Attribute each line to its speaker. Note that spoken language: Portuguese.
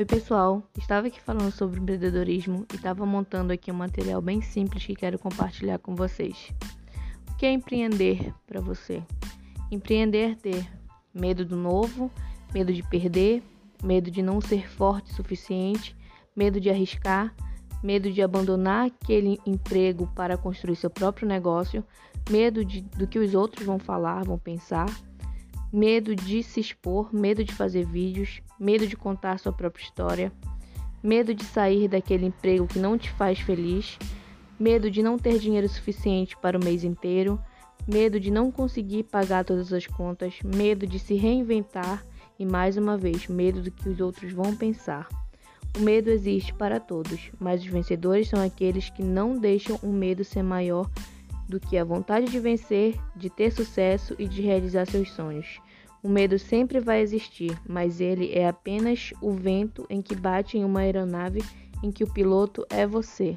Speaker 1: Oi, pessoal. Estava aqui falando sobre empreendedorismo e estava montando aqui um material bem simples que quero compartilhar com vocês. O que é empreender para você? Empreender é ter medo do novo, medo de perder, medo de não ser forte o suficiente, medo de arriscar, medo de abandonar aquele emprego para construir seu próprio negócio, medo de, do que os outros vão falar, vão pensar medo de se expor, medo de fazer vídeos, medo de contar sua própria história, medo de sair daquele emprego que não te faz feliz, medo de não ter dinheiro suficiente para o mês inteiro, medo de não conseguir pagar todas as contas, medo de se reinventar e mais uma vez, medo do que os outros vão pensar. O medo existe para todos, mas os vencedores são aqueles que não deixam o medo ser maior do que a vontade de vencer, de ter sucesso e de realizar seus sonhos. O medo sempre vai existir, mas ele é apenas o vento em que bate em uma aeronave em que o piloto é você.